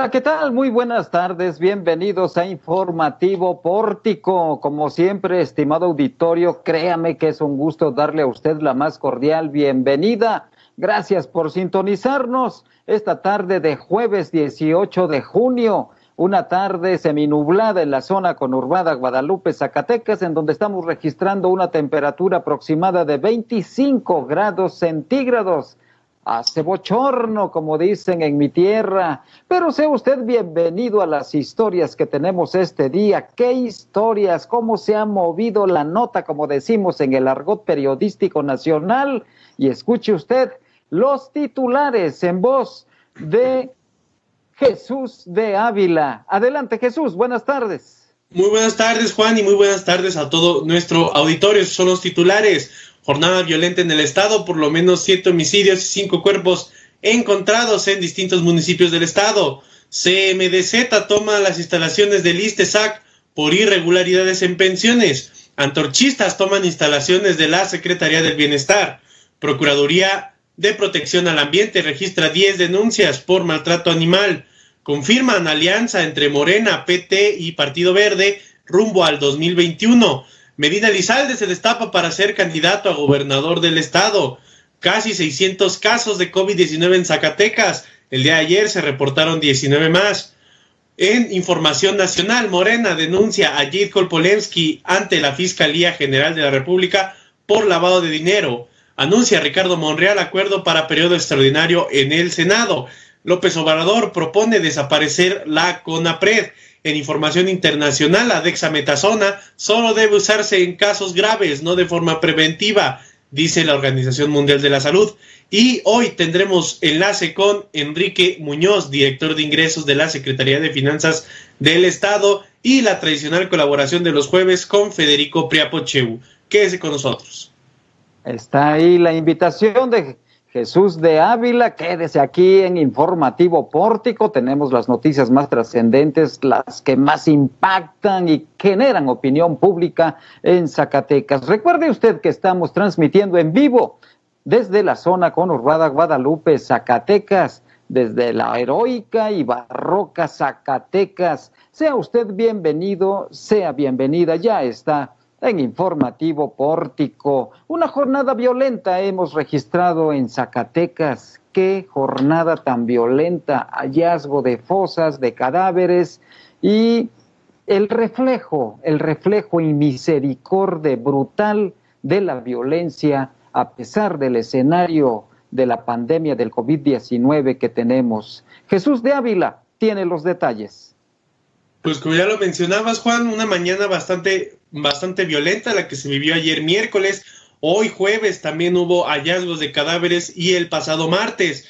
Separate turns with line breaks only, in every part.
Hola, ¿qué tal? Muy buenas tardes. Bienvenidos a Informativo Pórtico. Como siempre, estimado auditorio, créame que es un gusto darle a usted la más cordial bienvenida. Gracias por sintonizarnos esta tarde de jueves 18 de junio. Una tarde seminublada en la zona conurbada Guadalupe, Zacatecas, en donde estamos registrando una temperatura aproximada de 25 grados centígrados hace bochorno, como dicen en mi tierra. Pero sea usted bienvenido a las historias que tenemos este día. ¿Qué historias? ¿Cómo se ha movido la nota, como decimos en el argot periodístico nacional? Y escuche usted los titulares en voz de Jesús de Ávila. Adelante, Jesús, buenas tardes.
Muy buenas tardes, Juan, y muy buenas tardes a todo nuestro auditorio. Son los titulares. Jornada violenta en el estado, por lo menos siete homicidios y cinco cuerpos encontrados en distintos municipios del estado. CMDZ toma las instalaciones del ISTESAC por irregularidades en pensiones. Antorchistas toman instalaciones de la Secretaría del Bienestar. Procuraduría de Protección al Ambiente registra 10 denuncias por maltrato animal. Confirman alianza entre Morena, PT y Partido Verde rumbo al 2021. Medina Elizalde se destapa para ser candidato a gobernador del estado. Casi 600 casos de COVID-19 en Zacatecas. El día de ayer se reportaron 19 más. En información nacional, Morena denuncia a Jade Kolpolensky ante la Fiscalía General de la República por lavado de dinero. Anuncia Ricardo Monreal acuerdo para periodo extraordinario en el Senado. López Obrador propone desaparecer la CONAPRED. En información internacional, la dexametasona solo debe usarse en casos graves, no de forma preventiva, dice la Organización Mundial de la Salud. Y hoy tendremos enlace con Enrique Muñoz, director de ingresos de la Secretaría de Finanzas del Estado, y la tradicional colaboración de los jueves con Federico Priapocheu. Quédese con nosotros.
Está ahí la invitación de Jesús de Ávila, quédese aquí en Informativo Pórtico. Tenemos las noticias más trascendentes, las que más impactan y generan opinión pública en Zacatecas. Recuerde usted que estamos transmitiendo en vivo desde la zona conurbada Guadalupe, Zacatecas, desde la heroica y barroca Zacatecas. Sea usted bienvenido, sea bienvenida, ya está en Informativo Pórtico. Una jornada violenta hemos registrado en Zacatecas. Qué jornada tan violenta, hallazgo de fosas, de cadáveres y el reflejo, el reflejo y misericordia brutal de la violencia a pesar del escenario de la pandemia del COVID-19 que tenemos. Jesús de Ávila tiene los detalles.
Pues como ya lo mencionabas, Juan, una mañana bastante bastante violenta la que se vivió ayer miércoles. Hoy jueves también hubo hallazgos de cadáveres y el pasado martes.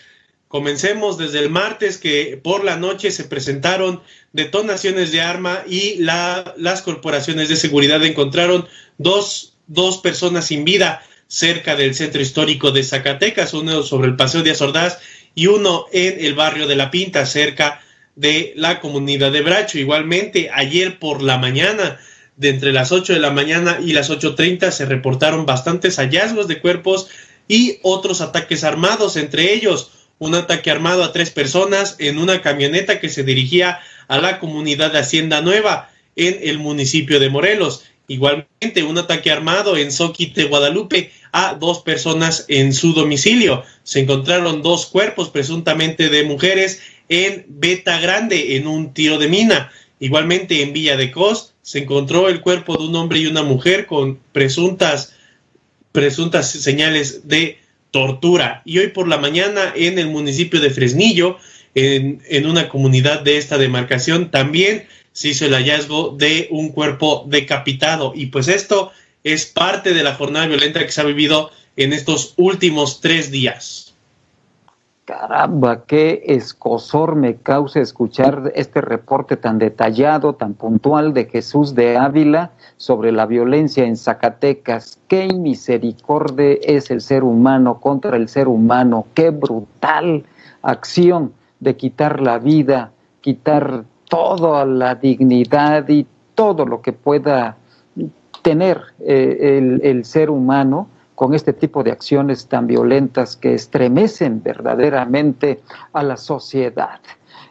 Comencemos desde el martes que por la noche se presentaron detonaciones de arma y la, las corporaciones de seguridad encontraron dos, dos personas sin vida cerca del centro histórico de Zacatecas, uno sobre el Paseo de Azordaz y uno en el barrio de La Pinta, cerca de la comunidad de Bracho. Igualmente, ayer por la mañana de entre las 8 de la mañana y las 8.30 se reportaron bastantes hallazgos de cuerpos y otros ataques armados, entre ellos un ataque armado a tres personas en una camioneta que se dirigía a la comunidad de Hacienda Nueva en el municipio de Morelos. Igualmente, un ataque armado en Soquite, Guadalupe, a dos personas en su domicilio. Se encontraron dos cuerpos presuntamente de mujeres en Beta Grande, en un tiro de mina. Igualmente, en Villa de Cos, se encontró el cuerpo de un hombre y una mujer con presuntas, presuntas señales de tortura. Y hoy por la mañana en el municipio de Fresnillo, en, en una comunidad de esta demarcación, también se hizo el hallazgo de un cuerpo decapitado. Y pues esto es parte de la jornada violenta que se ha vivido en estos últimos tres días.
Caramba, qué escosor me causa escuchar este reporte tan detallado, tan puntual de Jesús de Ávila sobre la violencia en Zacatecas. Qué misericordia es el ser humano contra el ser humano. Qué brutal acción de quitar la vida, quitar toda la dignidad y todo lo que pueda tener eh, el, el ser humano con este tipo de acciones tan violentas que estremecen verdaderamente a la sociedad.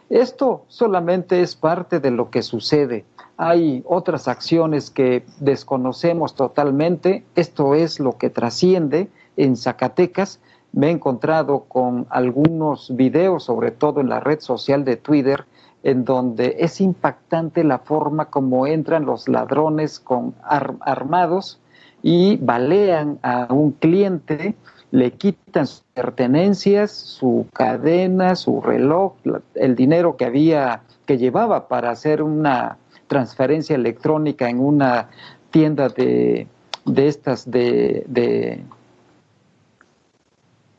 Esto solamente es parte de lo que sucede. Hay otras acciones que desconocemos totalmente. Esto es lo que trasciende en Zacatecas. Me he encontrado con algunos videos, sobre todo en la red social de Twitter, en donde es impactante la forma como entran los ladrones con armados y balean a un cliente le quitan sus pertenencias, su cadena, su reloj, el dinero que había, que llevaba para hacer una transferencia electrónica en una tienda de, de estas de, de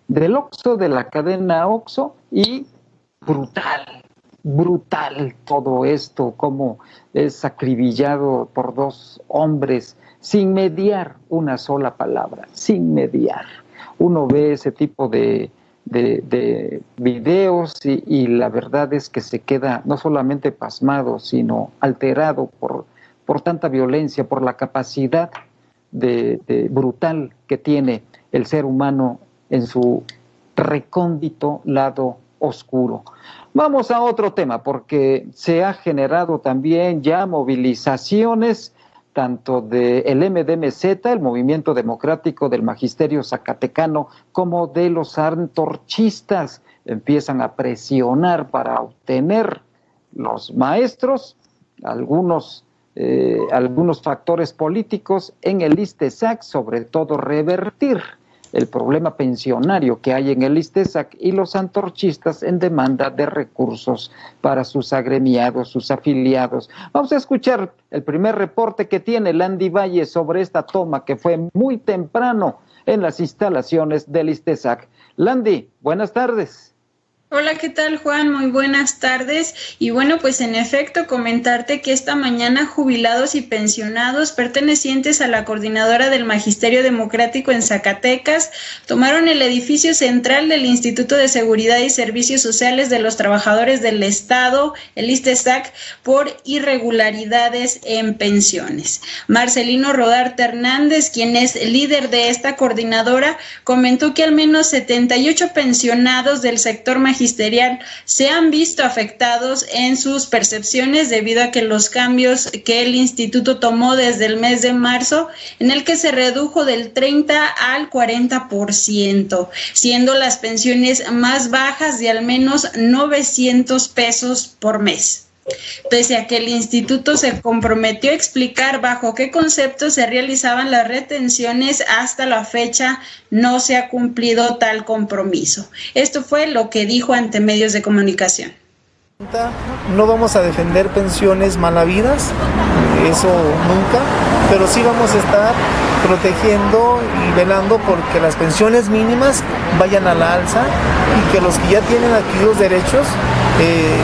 del Oxxo, de la cadena Oxxo, y brutal, brutal todo esto, como es acribillado por dos hombres sin mediar una sola palabra, sin mediar uno ve ese tipo de, videos y, la verdad es que se queda no solamente pasmado, sino alterado por, por tanta violencia, por la capacidad de, brutal que tiene el ser humano en su recóndito lado oscuro. Vamos a otro tema, porque se ha generado también ya movilizaciones tanto del MDMZ, el Movimiento Democrático del Magisterio Zacatecano, como de los antorchistas. Empiezan a presionar para obtener los maestros algunos, eh, algunos factores políticos en el ISTESAC, sobre todo revertir el problema pensionario que hay en el ISTESAC y los antorchistas en demanda de recursos para sus agremiados, sus afiliados. Vamos a escuchar el primer reporte que tiene Landy Valle sobre esta toma que fue muy temprano en las instalaciones del ISTESAC. Landy, buenas tardes.
Hola, ¿qué tal Juan? Muy buenas tardes. Y bueno, pues en efecto comentarte que esta mañana jubilados y pensionados pertenecientes a la coordinadora del Magisterio Democrático en Zacatecas tomaron el edificio central del Instituto de Seguridad y Servicios Sociales de los Trabajadores del Estado, el ISTESAC, por irregularidades en pensiones. Marcelino Rodarte Hernández, quien es líder de esta coordinadora, comentó que al menos 78 pensionados del sector magisterial magisterial se han visto afectados en sus percepciones debido a que los cambios que el instituto tomó desde el mes de marzo, en el que se redujo del 30 al 40%, siendo las pensiones más bajas de al menos 900 pesos por mes pese a que el instituto se comprometió a explicar bajo qué conceptos se realizaban las retenciones, hasta la fecha no se ha cumplido tal compromiso. Esto fue lo que dijo ante medios de comunicación.
No vamos a defender pensiones malavidas, eso nunca, pero sí vamos a estar protegiendo y velando porque las pensiones mínimas vayan a la alza y que los que ya tienen adquiridos derechos eh,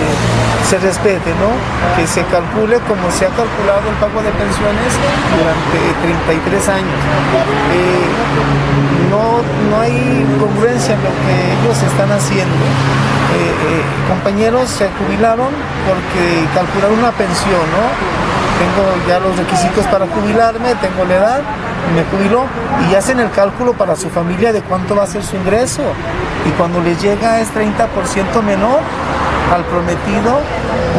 se respete, ¿no? Que se calcule como se ha calculado el pago de pensiones durante 33 años. Eh, no, no hay congruencia en lo que ellos están haciendo. Eh, compañeros se jubilaron porque calcularon una pensión, ¿no? Tengo ya los requisitos para jubilarme, tengo la edad, me jubiló y hacen el cálculo para su familia de cuánto va a ser su ingreso. Y cuando les llega es 30% menor al prometido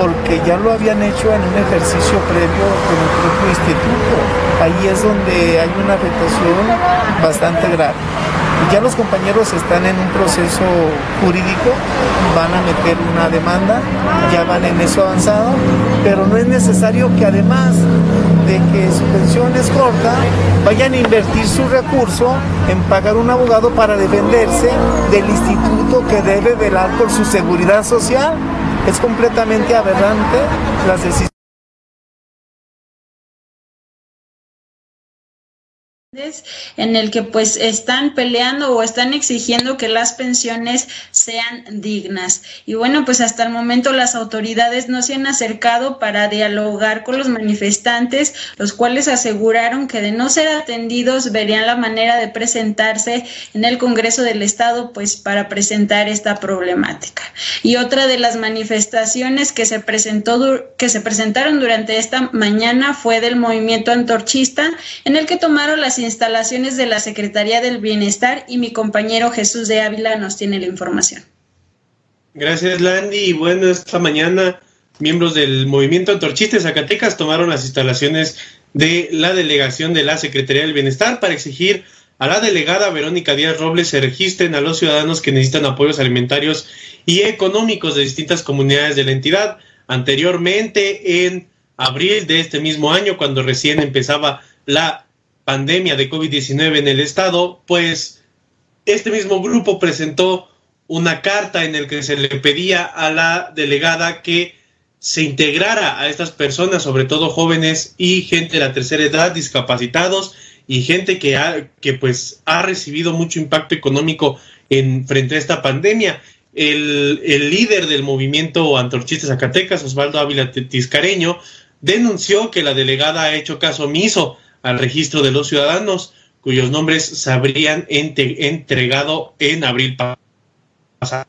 porque ya lo habían hecho en un ejercicio previo con el propio instituto. Ahí es donde hay una afectación bastante grave. Ya los compañeros están en un proceso jurídico, van a meter una demanda, ya van en eso avanzado, pero no es necesario que además de que su pensión es corta, vayan a invertir su recurso en pagar un abogado para defenderse del instituto que debe velar por su seguridad social. Es completamente aberrante las decisiones.
En el que pues están peleando o están exigiendo que las pensiones sean dignas. Y bueno, pues hasta el momento las autoridades no se han acercado para dialogar con los manifestantes, los cuales aseguraron que de no ser atendidos verían la manera de presentarse en el Congreso del Estado pues para presentar esta problemática. Y otra de las manifestaciones que se presentó que se presentaron durante esta mañana fue del movimiento antorchista en el que tomaron las instalaciones de la Secretaría del Bienestar y mi compañero Jesús de Ávila nos tiene la información.
Gracias, Landy. Y bueno, esta mañana miembros del movimiento Antorchista Zacatecas tomaron las instalaciones de la delegación de la Secretaría del Bienestar para exigir a la delegada Verónica Díaz Robles se registren a los ciudadanos que necesitan apoyos alimentarios y económicos de distintas comunidades de la entidad. Anteriormente, en abril de este mismo año, cuando recién empezaba la pandemia de COVID-19 en el estado, pues este mismo grupo presentó una carta en el que se le pedía a la delegada que se integrara a estas personas, sobre todo jóvenes y gente de la tercera edad, discapacitados y gente que ha, que pues ha recibido mucho impacto económico en frente a esta pandemia. El, el líder del movimiento Antorchistas Zacatecas, Osvaldo Ávila Tiscareño, denunció que la delegada ha hecho caso omiso al registro de los ciudadanos cuyos nombres se habrían entregado en abril pasado.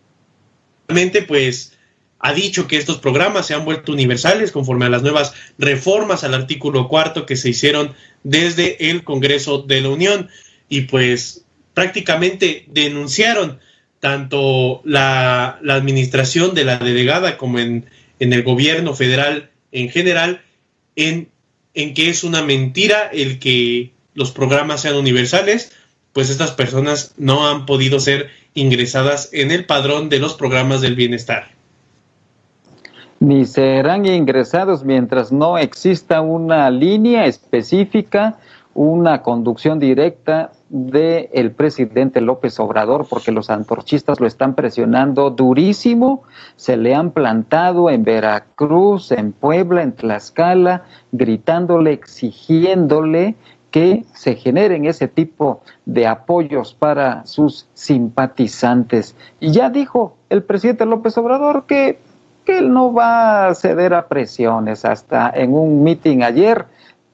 Pues ha dicho que estos programas se han vuelto universales conforme a las nuevas reformas al artículo cuarto que se hicieron desde el Congreso de la Unión y pues prácticamente denunciaron tanto la, la administración de la delegada como en, en, el gobierno federal en general en, en que es una mentira el que los programas sean universales, pues estas personas no han podido ser ingresadas en el padrón de los programas del bienestar.
Ni serán ingresados mientras no exista una línea específica, una conducción directa del el presidente López Obrador, porque los antorchistas lo están presionando durísimo, se le han plantado en Veracruz, en Puebla, en Tlaxcala, gritándole, exigiéndole que se generen ese tipo de apoyos para sus simpatizantes. Y ya dijo el presidente López Obrador que, que él no va a ceder a presiones. Hasta en un meeting ayer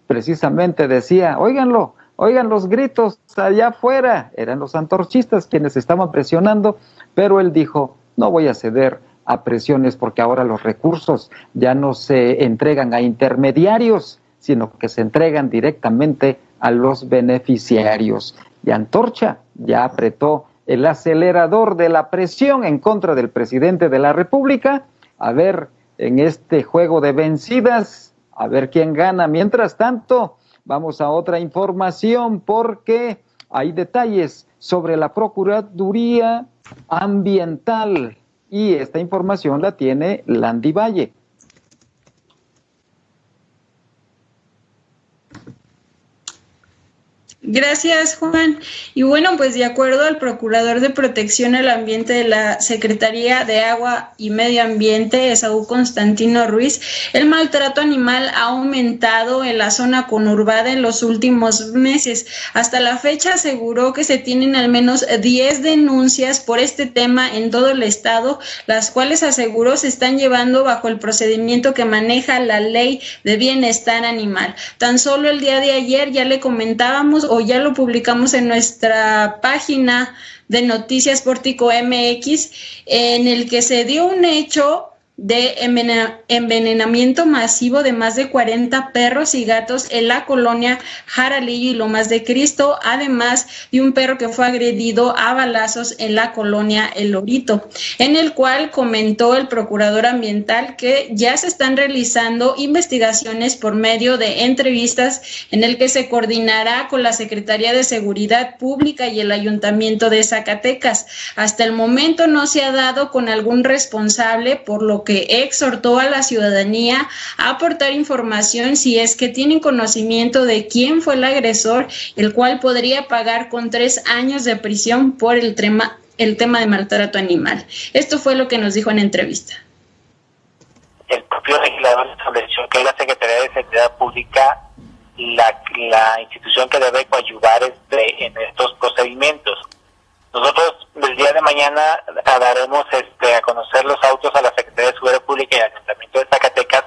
precisamente decía, óiganlo, oigan los gritos allá afuera, eran los antorchistas quienes estaban presionando, pero él dijo, no voy a ceder a presiones porque ahora los recursos ya no se entregan a intermediarios, sino que se entregan directamente a los beneficiarios. Y Antorcha ya apretó el acelerador de la presión en contra del presidente de la República. A ver, en este juego de vencidas, a ver quién gana. Mientras tanto, vamos a otra información porque hay detalles sobre la Procuraduría Ambiental y esta información la tiene Landy Valle.
Gracias, Juan. Y bueno, pues de acuerdo al Procurador de Protección al Ambiente de la Secretaría de Agua y Medio Ambiente, Esaú Constantino Ruiz, el maltrato animal ha aumentado en la zona conurbada en los últimos meses. Hasta la fecha aseguró que se tienen al menos 10 denuncias por este tema en todo el estado, las cuales aseguró se están llevando bajo el procedimiento que maneja la ley de bienestar animal. Tan solo el día de ayer ya le comentábamos ya lo publicamos en nuestra página de Noticias Pórtico MX, en el que se dio un hecho de envenenamiento masivo de más de 40 perros y gatos en la colonia Jaralillo y Lomas de Cristo, además de un perro que fue agredido a balazos en la colonia El Lorito, en el cual comentó el procurador ambiental que ya se están realizando investigaciones por medio de entrevistas en el que se coordinará con la Secretaría de Seguridad Pública y el Ayuntamiento de Zacatecas. Hasta el momento no se ha dado con algún responsable, por lo que exhortó a la ciudadanía a aportar información si es que tienen conocimiento de quién fue el agresor, el cual podría pagar con tres años de prisión por el tema, el tema de maltrato animal. Esto fue lo que nos dijo en entrevista.
El propio legislador estableció que la Secretaría de Seguridad Pública la, la institución que debe ayudar este, en estos procedimientos nosotros el día de mañana daremos este, a conocer los autos a la Secretaría de Seguridad Pública y al Ayuntamiento de Zacatecas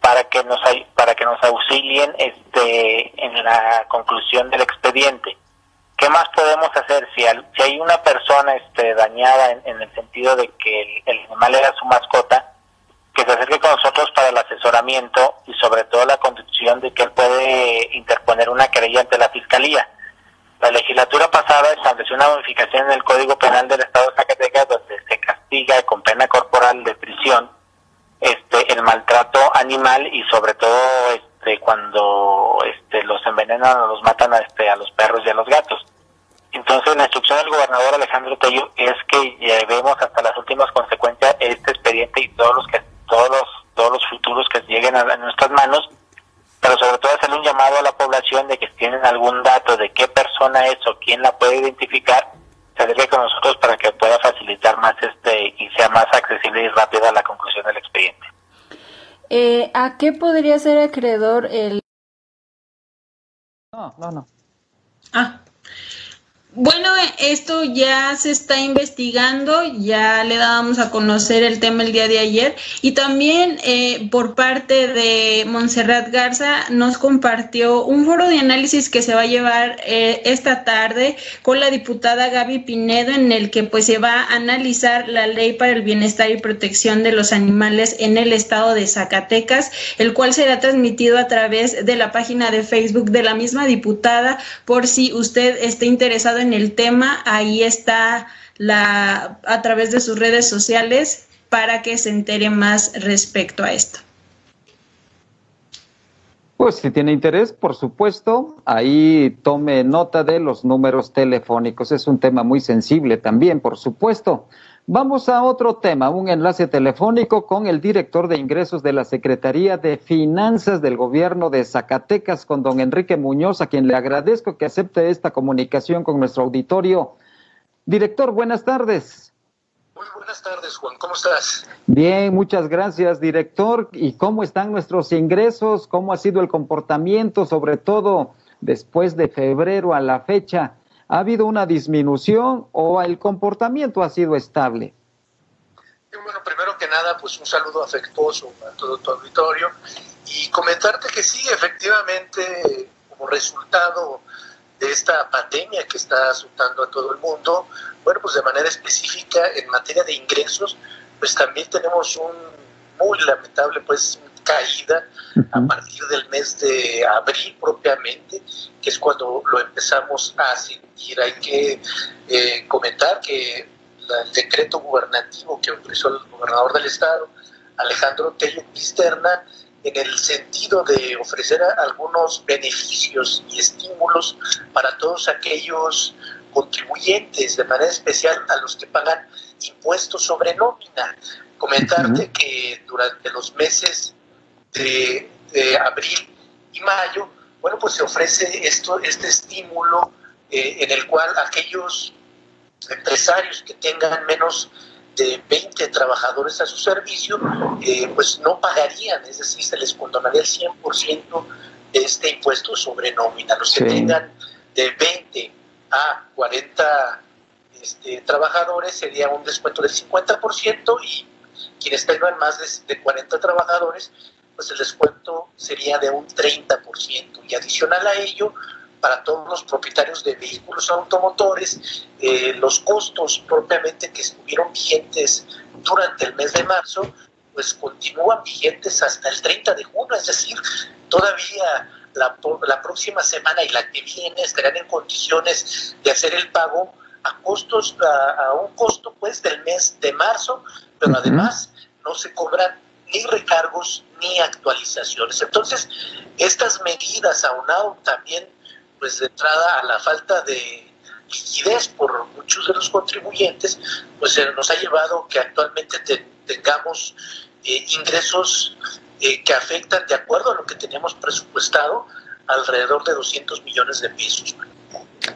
para que nos para que nos auxilien este en la conclusión del expediente. ¿Qué más podemos hacer si, si hay una persona este, dañada en, el sentido de que el, animal era su mascota? que se acerque con nosotros para el asesoramiento y sobre todo la conducción de que él puede interponer una querella ante la Fiscalía la legislatura pasada estableció una modificación en el Código Penal del Estado de Zacatecas donde se castiga con pena corporal de prisión este el maltrato animal y sobre todo este cuando este los envenenan o los matan a este a los perros y a los gatos. Entonces la instrucción del gobernador Alejandro Tello es que llevemos hasta las últimas consecuencias este expediente y todos los que todos los todos los futuros que lleguen a, nuestras manos, pero sobre todo hacerle un llamado a la población de que si tienen algún dato de qué persona es o quién la puede identificar, se acerque con nosotros para que pueda facilitar más este y sea más accesible y rápida la conclusión del expediente.
Eh, ¿A qué podría ser acreedor el...
No, no, no.
Ah, bueno, esto ya se está investigando, ya le dábamos a conocer el tema el día de ayer. Y también eh, por parte de Montserrat Garza nos compartió un foro de análisis que se va a llevar eh, esta tarde con la diputada Gaby Pinedo en el que pues se va a analizar la ley para el bienestar y protección de los animales en el estado de Zacatecas, el cual será transmitido a través de la página de Facebook de la misma diputada por si usted esté interesado en el tema, ahí está la, a través de sus redes sociales para que se entere más respecto a esto.
Pues si tiene interés, por supuesto, ahí tome nota de los números telefónicos. Es un tema muy sensible también, por supuesto. Vamos a otro tema, un enlace telefónico con el director de ingresos de la Secretaría de Finanzas del Gobierno de Zacatecas, con don Enrique Muñoz, a quien le agradezco que acepte esta comunicación con nuestro auditorio. Director, buenas tardes.
Muy buenas tardes, Juan. ¿Cómo estás?
Bien, muchas gracias, director. ¿Y cómo están nuestros ingresos? ¿Cómo ha sido el comportamiento, sobre todo después de febrero a la fecha? ¿Ha habido una disminución o el comportamiento ha sido estable?
Bueno, primero que nada, pues un saludo afectuoso a todo tu auditorio y comentarte que sí, efectivamente, como resultado de esta pandemia que está azotando a todo el mundo, bueno, pues de manera específica en materia de ingresos, pues también tenemos un muy lamentable pues caída a partir del mes de abril propiamente, que es cuando lo empezamos a sentir. Hay que eh, comentar que el decreto gubernativo que ofreció el gobernador del estado, Alejandro Tello Cristerna, en el sentido de ofrecer algunos beneficios y estímulos para todos aquellos contribuyentes, de manera especial a los que pagan impuestos sobre nómina. Comentarte que durante los meses de, abril y mayo, bueno, pues se ofrece esto, este estímulo eh, en el cual aquellos empresarios que tengan menos de 20 trabajadores a su servicio, eh, pues no pagarían, es decir, se les condonaría el 100% de este impuesto sobre nómina. Los que tengan de 20 a 40 este, trabajadores sería un descuento del 50% y quienes tengan más de, de 40 trabajadores pues el descuento sería de un 30%. Y adicional a ello, para todos los propietarios de vehículos automotores, eh, los costos propiamente que estuvieron vigentes durante el mes de marzo, pues continúan vigentes hasta el 30 de junio, es decir, todavía la, la próxima semana y la que viene estarán en condiciones de hacer el pago a costos, a, un costo pues del mes de marzo, pero además no se cobran ni recargos ni actualizaciones. Entonces, estas medidas, aunado también, pues de entrada a la falta de liquidez por muchos de los contribuyentes, pues nos ha llevado que actualmente tengamos eh, ingresos eh, que afectan, de acuerdo a lo que teníamos presupuestado, alrededor de 200 millones de pesos.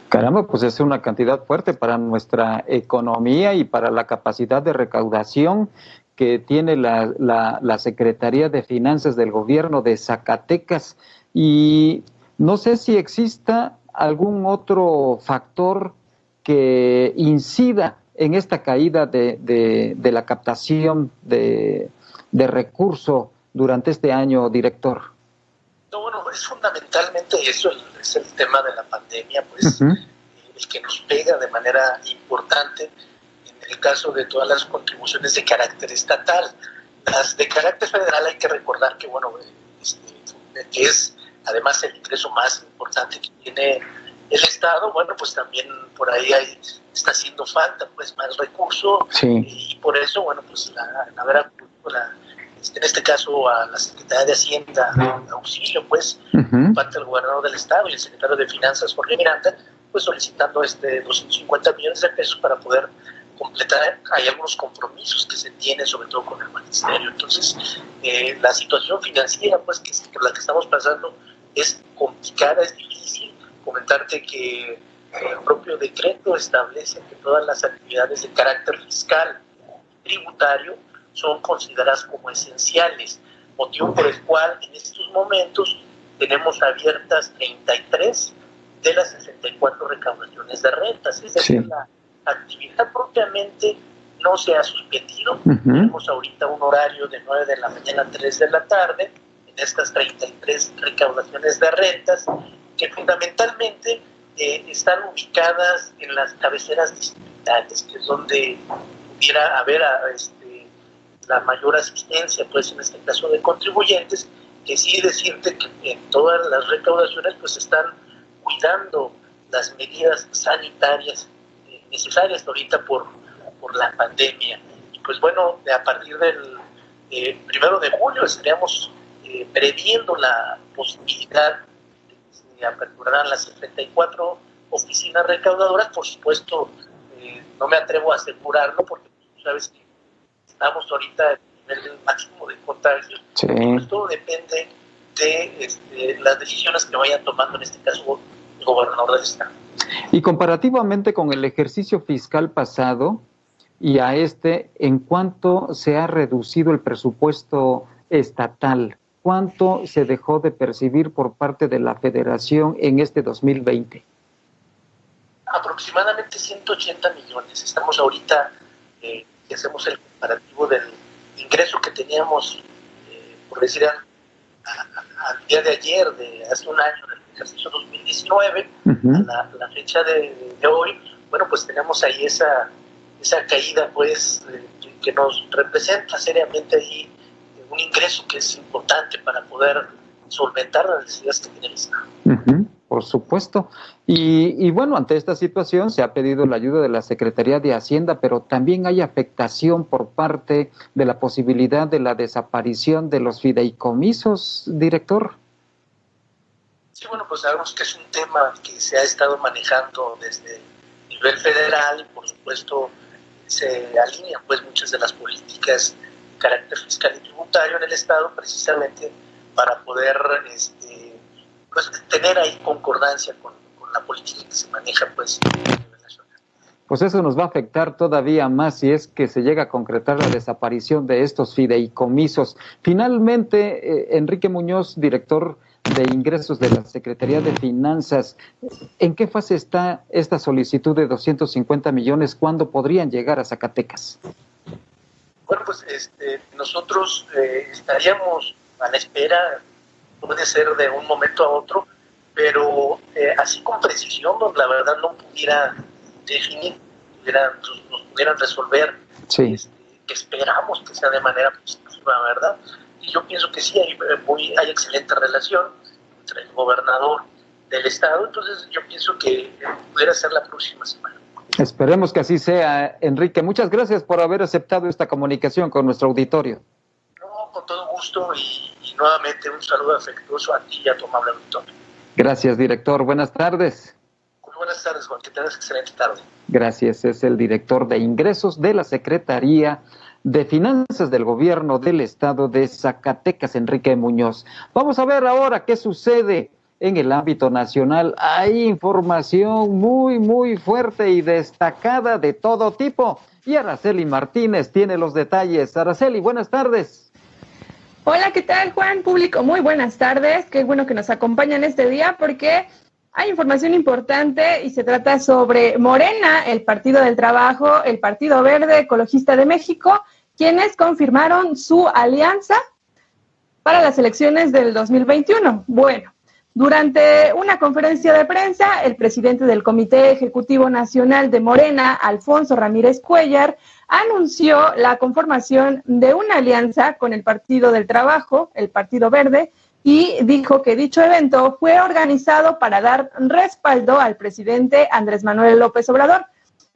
Caramba, pues es una cantidad fuerte para nuestra economía y para la capacidad de recaudación que tiene la, la, Secretaría de Finanzas del Gobierno de Zacatecas. Y no sé si exista algún otro factor que incida en esta caída de, de, la captación de, de recursos durante este año, director.
No, bueno, es fundamentalmente eso, es el tema de la pandemia, pues el que nos pega de manera importante el caso de todas las contribuciones de carácter estatal. Las de carácter federal hay que recordar que, bueno, este, es además el ingreso más importante que tiene el Estado, bueno, pues también por ahí hay está haciendo falta pues más recursos y por eso, bueno, pues la, la, este, en este caso a la Secretaría de Hacienda, auxilio, pues, parte del gobernador del Estado y el secretario de Finanzas, Jorge Miranda, pues solicitando este 250 millones de pesos para poder completar, hay algunos compromisos que se tienen, sobre todo con el magisterio. Entonces, eh, la situación financiera, pues, que, por la que estamos pasando es complicada, es difícil. Comentarte que el propio decreto establece que todas las actividades de carácter fiscal tributario son consideradas como esenciales, motivo por el cual en estos momentos tenemos abiertas 33 de las 64 recaudaciones de rentas, es decir, la actividad propiamente no se ha suspendido. Tenemos ahorita un horario de 9 de la mañana a 3 de la tarde en estas 33 recaudaciones de rentas que fundamentalmente eh, están ubicadas en las cabeceras distritales, que es donde pudiera haber este, la mayor asistencia, pues en este caso de contribuyentes, que sí decirte que en todas las recaudaciones pues están cuidando las medidas sanitarias necesarias ahorita por, por la pandemia. Y pues bueno, a partir del eh, primero de julio estaríamos previendo la posibilidad aperturarán las 74 oficinas recaudadoras. Por supuesto, eh, no me atrevo a asegurarlo porque tú sabes que estamos ahorita en el máximo de contagios. Todo depende de este, las decisiones que vayan tomando, en este caso, gobernador del Estado.
Y comparativamente con el ejercicio fiscal pasado y a este, ¿en cuánto se ha reducido el presupuesto estatal? ¿Cuánto se dejó de percibir por parte de la federación en este 2020?
Aproximadamente 180 millones. Estamos ahorita, eh, que hacemos el comparativo del ingreso que teníamos, eh, por decir, al día de ayer, de hace un año, del ejercicio 2019, a la, fecha de, hoy, bueno, pues tenemos ahí esa, esa caída, pues, eh, que nos representa seriamente ahí un ingreso que es importante para poder solventar las necesidades que tiene el Estado.
por supuesto. Y, bueno, ante esta situación se ha pedido la ayuda de la Secretaría de Hacienda, pero también hay afectación por parte de la posibilidad de la desaparición de los fideicomisos, director.
Sí, bueno, pues sabemos que es un tema que se ha estado manejando desde nivel federal por supuesto se alinean pues muchas de las políticas carácter fiscal y tributario en el Estado precisamente para poder este, pues, tener ahí concordancia con, la política que se maneja pues
pues eso nos va a afectar todavía más si es que se llega a concretar la desaparición de estos fideicomisos. Finalmente, eh, Enrique Muñoz, director de ingresos de la Secretaría de Finanzas, ¿en qué fase está esta solicitud de 250 millones? ¿Cuándo podrían llegar a Zacatecas?
Bueno, pues este, nosotros eh, estaríamos a la espera, puede ser de un momento a otro, pero eh, así con precisión, pues, la verdad no pudiera definir, nos, pudieran resolver, sí. Este, que esperamos que sea de manera positiva, ¿verdad? Y yo pienso que sí, hay, eh, muy, hay excelente relación entre el gobernador del estado, entonces yo pienso que pudiera ser la próxima semana.
Esperemos que así sea, Enrique. Muchas gracias por haber aceptado esta comunicación con nuestro auditorio.
No, con todo gusto y, nuevamente un saludo afectuoso a ti y a tu amable auditorio.
Gracias, director. Buenas tardes.
Muy buenas tardes, Juan. Que tengas excelente tarde.
Gracias. Es el director de ingresos de la Secretaría de Finanzas del Gobierno del Estado de Zacatecas, Enrique Muñoz. Vamos a ver ahora qué sucede en el ámbito nacional. Hay información muy, muy fuerte y destacada de todo tipo. Y Araceli Martínez tiene los detalles. Araceli, buenas tardes.
Hola, ¿qué tal, Juan? Público, muy buenas tardes. Qué bueno que nos acompañan este día porque hay información importante y se trata sobre Morena, el Partido del Trabajo, el Partido Verde Ecologista de México, quienes confirmaron su alianza para las elecciones del 2021. Bueno, durante una conferencia de prensa, el presidente del Comité Ejecutivo Nacional de Morena, Alfonso Ramírez Cuellar, anunció la conformación de una alianza con el Partido del Trabajo, el Partido Verde, y dijo que dicho evento fue organizado para dar respaldo al presidente Andrés Manuel López Obrador.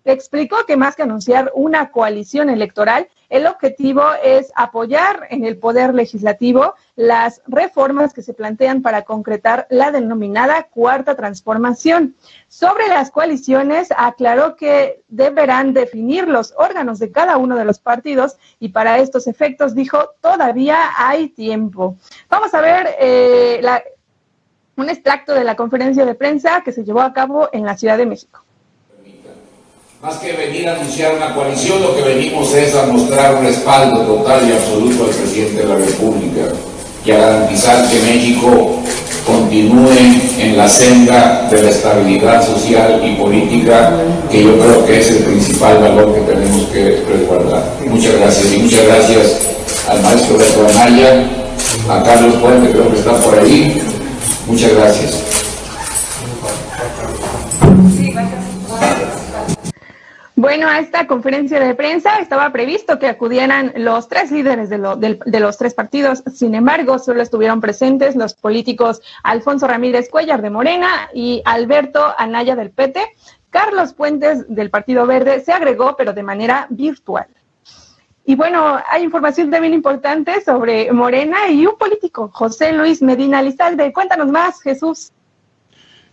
explicó que más que anunciar una coalición electoral, el objetivo es apoyar en el poder legislativo las reformas que se plantean para concretar la denominada cuarta transformación. Sobre las coaliciones, aclaró que deberán definir los órganos de cada uno de los partidos y para estos efectos dijo, todavía hay tiempo. Vamos a ver eh, un extracto de la conferencia de prensa que se llevó a cabo en la Ciudad de México.
Más que venir a anunciar una coalición, lo que venimos es a mostrar un respaldo total y absoluto al presidente de la República y a garantizar que México continúe en la senda de la estabilidad social y política, que yo creo que es el principal valor que tenemos que resguardar. Muchas gracias y muchas gracias al maestro Beto Anaya, a Carlos Puente, creo que está por ahí. Muchas gracias.
Bueno, a esta conferencia de prensa estaba previsto que acudieran los tres líderes de, los tres partidos. Sin embargo, solo estuvieron presentes los políticos Alfonso Ramírez Cuellar de Morena y Alberto Anaya del PT. Carlos Puentes del Partido Verde se agregó, pero de manera virtual. Y bueno, hay información también importante sobre Morena y un político, José Luis Medina Lizalde. Cuéntanos más, Jesús.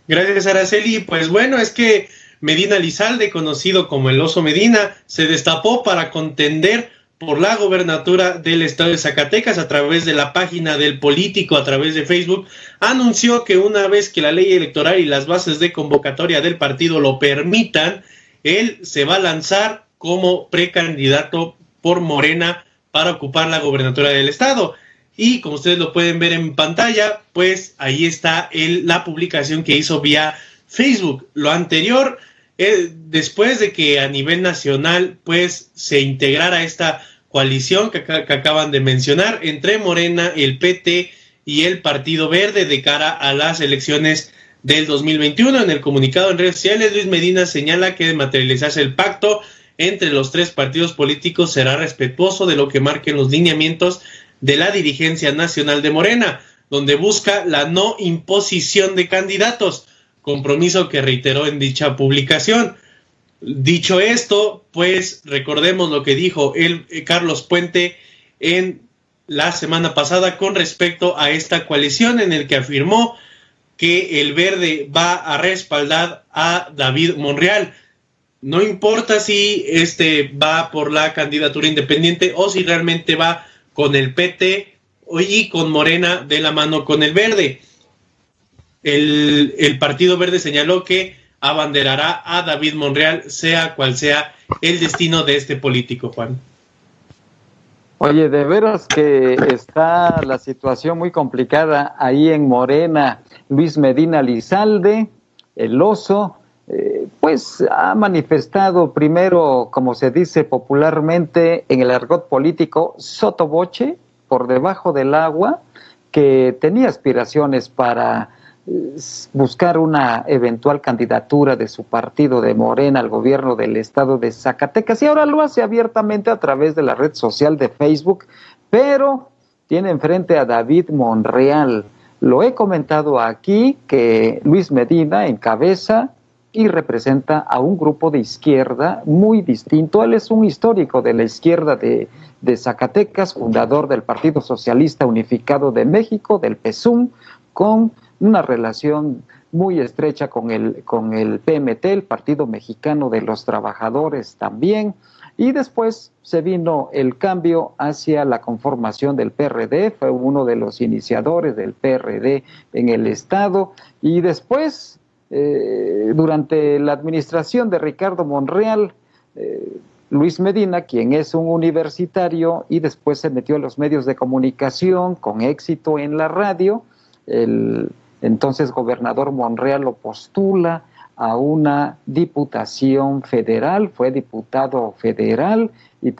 Gracias, Araceli. Pues bueno, es que Medina Lizalde, conocido como el Oso Medina, se destapó para contender por la gobernatura del estado de Zacatecas a través de la página del político, a través de Facebook, anunció que una vez que la ley electoral y las bases de convocatoria del partido lo permitan, él se va a lanzar como precandidato por Morena para ocupar la gobernatura del estado. Y como ustedes lo pueden ver en pantalla, pues ahí está el, la publicación que hizo vía Facebook. Lo anterior, eh, después de que a nivel nacional pues se integrara esta coalición que, acaban de mencionar entre Morena, el PT y el Partido Verde de cara a las elecciones del 2021. En el comunicado en redes sociales, Luis Medina señala que materializarse el pacto entre los tres partidos políticos será respetuoso de lo que marquen los lineamientos de la dirigencia nacional de Morena, donde busca la no imposición de candidatos compromiso que reiteró en dicha publicación. Dicho esto, pues recordemos lo que dijo el eh, Carlos Puente en la semana pasada con respecto a esta coalición en el que afirmó que el verde va a respaldar a David Monreal. No importa si este va por la candidatura independiente o si realmente va con el PT y con Morena de la mano con el verde el, Partido Verde señaló que abanderará a David Monreal, sea cual sea el destino de este político, Juan.
Oye, de veras que está la situación muy complicada ahí en Morena. Luis Medina Lizalde, el oso, eh, pues ha manifestado primero, como se dice popularmente en el argot político, sotoboche, por debajo del agua, que tenía aspiraciones para buscar una eventual candidatura de su partido de Morena al gobierno del estado de Zacatecas y ahora lo hace abiertamente a través de la red social de Facebook, pero tiene enfrente a David Monreal. Lo he comentado aquí que Luis Medina encabeza y representa a un grupo de izquierda muy distinto. Él es un histórico de la izquierda de, de Zacatecas, fundador del Partido Socialista Unificado de México, del PESUM, con una relación muy estrecha con el, con el PMT, el Partido Mexicano de los Trabajadores también, y después se vino el cambio hacia la conformación del PRD, fue uno de los iniciadores del PRD en el Estado, y después, eh, durante la administración de Ricardo Monreal, eh, Luis Medina, quien es un universitario y después se metió en los medios de comunicación con éxito en la radio, el entonces gobernador Monreal lo postula a una diputación federal, fue diputado federal y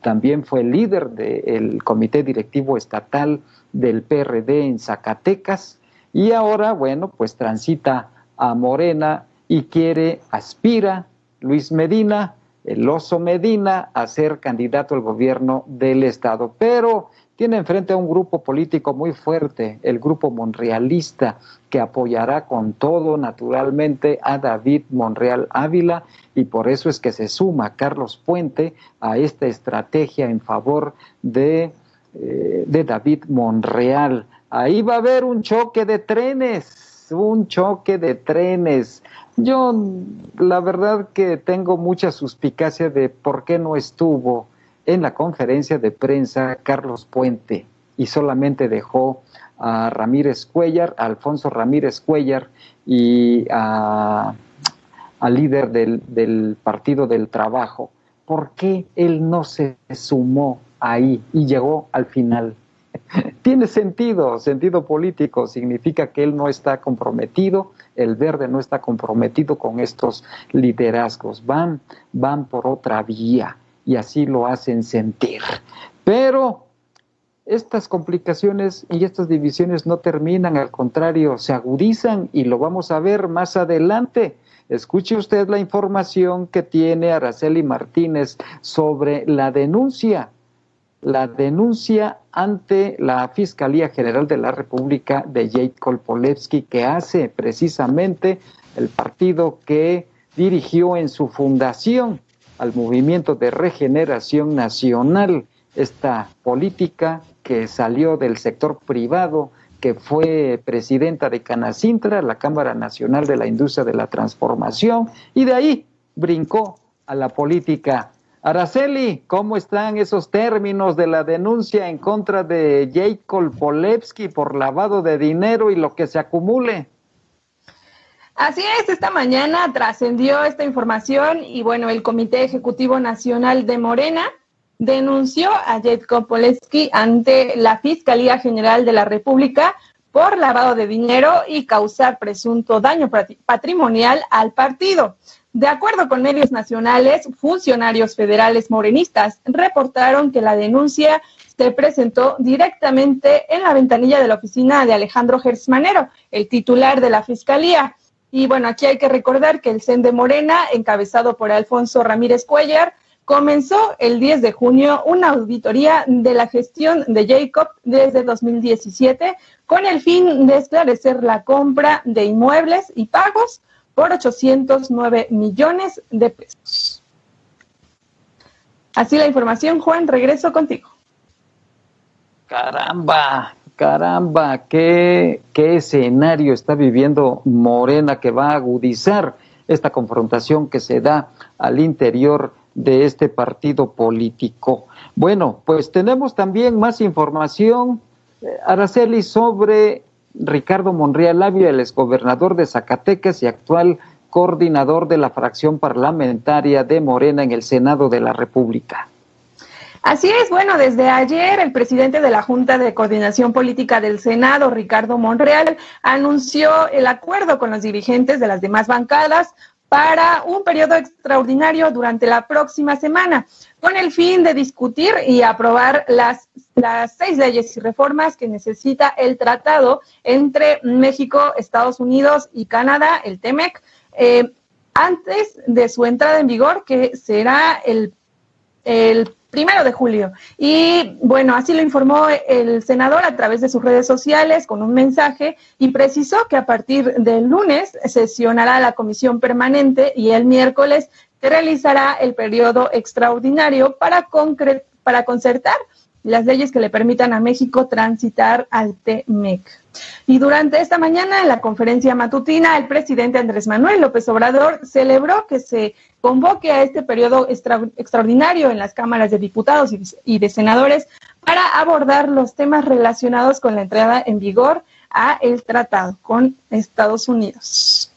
también fue líder del comité directivo estatal del PRD en Zacatecas y ahora, bueno, pues transita a Morena y quiere, aspira Luis Medina, el oso Medina, a ser candidato al gobierno del estado. Pero tiene enfrente a un grupo político muy fuerte, el grupo monrealista, que apoyará con todo naturalmente a David Monreal Ávila y por eso es que se suma Carlos Puente a esta estrategia en favor de, eh, de David Monreal. Ahí va a haber un choque de trenes, un choque de trenes. Yo la verdad que tengo mucha suspicacia de por qué no estuvo en la conferencia de prensa Carlos Puente y solamente dejó a Ramírez Cuellar, a Alfonso Ramírez Cuellar y a, líder del, del Partido del Trabajo. ¿Por qué él no se sumó ahí y llegó al final? Tiene sentido, sentido político, significa que él no está comprometido, el verde no está comprometido con estos liderazgos, van, van por otra vía y así lo hacen sentir. Pero estas complicaciones y estas divisiones no terminan, al contrario, se agudizan y lo vamos a ver más adelante. Escuche usted la información que tiene Araceli Martínez sobre la denuncia, la denuncia ante la Fiscalía General de la República de Jade Kolpolevsky que hace precisamente el partido que dirigió en su fundación al movimiento de regeneración nacional, esta política que salió del sector privado, que fue presidenta de Canacintra, la Cámara Nacional de la Industria de la Transformación, y de ahí brincó a la política. Araceli, ¿cómo están esos términos de la denuncia en contra de Jacob Polevsky por lavado de dinero y lo que se acumule?
Así es, esta mañana trascendió esta información y bueno, el Comité Ejecutivo Nacional de Morena denunció a Jetko Poleski ante la Fiscalía General de la República por lavado de dinero y causar presunto daño patrimonial al partido. De acuerdo con medios nacionales, funcionarios federales morenistas reportaron que la denuncia se presentó directamente en la ventanilla de la oficina de Alejandro Gersmanero, el titular de la Fiscalía. Y bueno, aquí hay que recordar que el CEN de Morena, encabezado por Alfonso Ramírez Cuellar, comenzó el 10 de junio una auditoría de la gestión de Jacob desde 2017 con el fin de esclarecer la compra de inmuebles y pagos por 809 millones de pesos. Así la información, Juan, regreso contigo.
Caramba, caramba, qué, qué escenario está viviendo Morena que va a agudizar esta confrontación que se da al interior de este partido político. Bueno, pues tenemos también más información, eh, Araceli, sobre Ricardo Monreal Labia, el exgobernador de Zacatecas y actual coordinador de la fracción parlamentaria de Morena en el Senado de la República.
Así es, bueno, desde ayer el presidente de la Junta de Coordinación Política del Senado, Ricardo Monreal, anunció el acuerdo con los dirigentes de las demás bancadas para un periodo extraordinario durante la próxima semana, con el fin de discutir y aprobar las, las seis leyes y reformas que necesita el tratado entre México, Estados Unidos y Canadá, el TEMEC, eh, antes de su entrada en vigor, que será el, el primero de julio. Y bueno, así lo informó el senador a través de sus redes sociales con un mensaje y precisó que a partir del lunes sesionará la comisión permanente y el miércoles realizará el periodo extraordinario para, para concertar las leyes que le permitan a México transitar al TEMEC. Y durante esta mañana, en la conferencia matutina, el presidente Andrés Manuel López Obrador celebró que se convoque a este periodo extraordinario en las cámaras de diputados y de senadores para abordar los temas relacionados con la entrada en vigor a el tratado con Estados Unidos.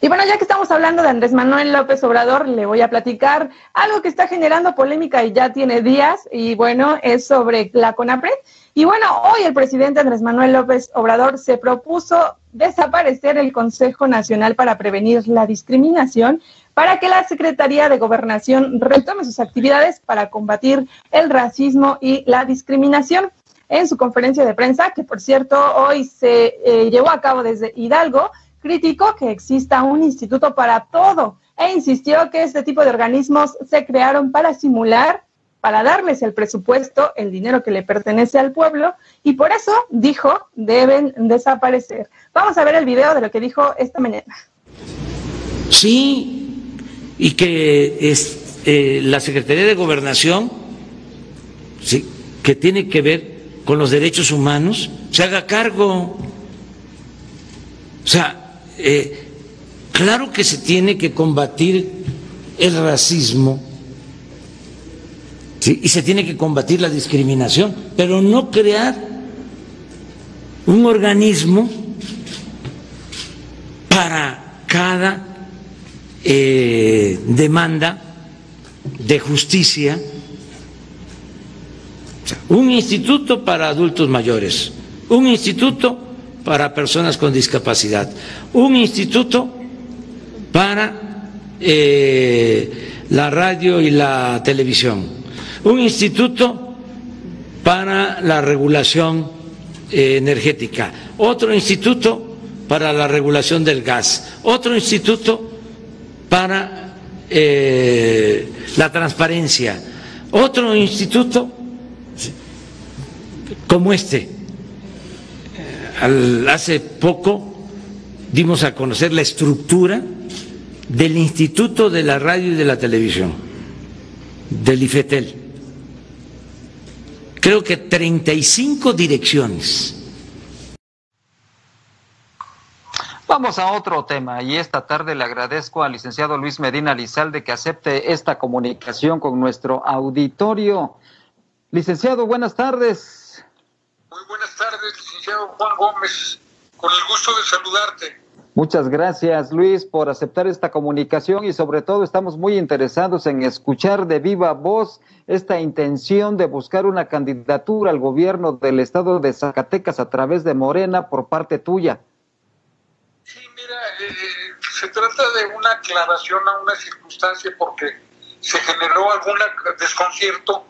Y bueno, ya que estamos hablando de Andrés Manuel López Obrador, le voy a platicar algo que está generando polémica y ya tiene días, y bueno, es sobre la CONAPRED. Y bueno, hoy el presidente Andrés Manuel López Obrador se propuso desaparecer el Consejo Nacional para Prevenir la Discriminación para que la Secretaría de Gobernación retome sus actividades para combatir el racismo y la discriminación. En su conferencia de prensa, que por cierto hoy se eh, llevó a cabo desde Hidalgo, criticó que exista un instituto para todo e insistió que este tipo de organismos se crearon para simular para darles el presupuesto, el dinero que le pertenece al pueblo, y por eso dijo, deben desaparecer. Vamos a ver el video de lo que dijo esta mañana.
Sí, y que es eh, la Secretaría de Gobernación, sí, que tiene que ver con los derechos humanos, se haga cargo. O sea, eh, claro que se tiene que combatir el racismo y se tiene que combatir la discriminación, pero no crear un organismo para cada eh, demanda de justicia, un instituto para adultos mayores, un instituto para personas con discapacidad, un instituto para eh, la radio y la televisión un instituto para la regulación eh, energética, otro instituto para la regulación del gas, otro instituto para eh, la transparencia, otro instituto como este. hace poco dimos a conocer la estructura del Instituto de la Radio y de la Televisión, del IFETEL creo que 35 direcciones.
Vamos a otro tema y esta tarde le agradezco al licenciado Luis Medina Lizalde que acepte esta comunicación con nuestro auditorio. Licenciado, buenas tardes.
Muy buenas tardes, licenciado Juan Gómez. Con el gusto de saludarte.
Muchas gracias, Luis, por aceptar esta comunicación y sobre todo estamos muy interesados en escuchar de viva voz esta intención de buscar una candidatura al gobierno del estado de Zacatecas a través de Morena por parte tuya.
Sí, mira, eh, se trata de una aclaración a una circunstancia porque se generó algún desconcierto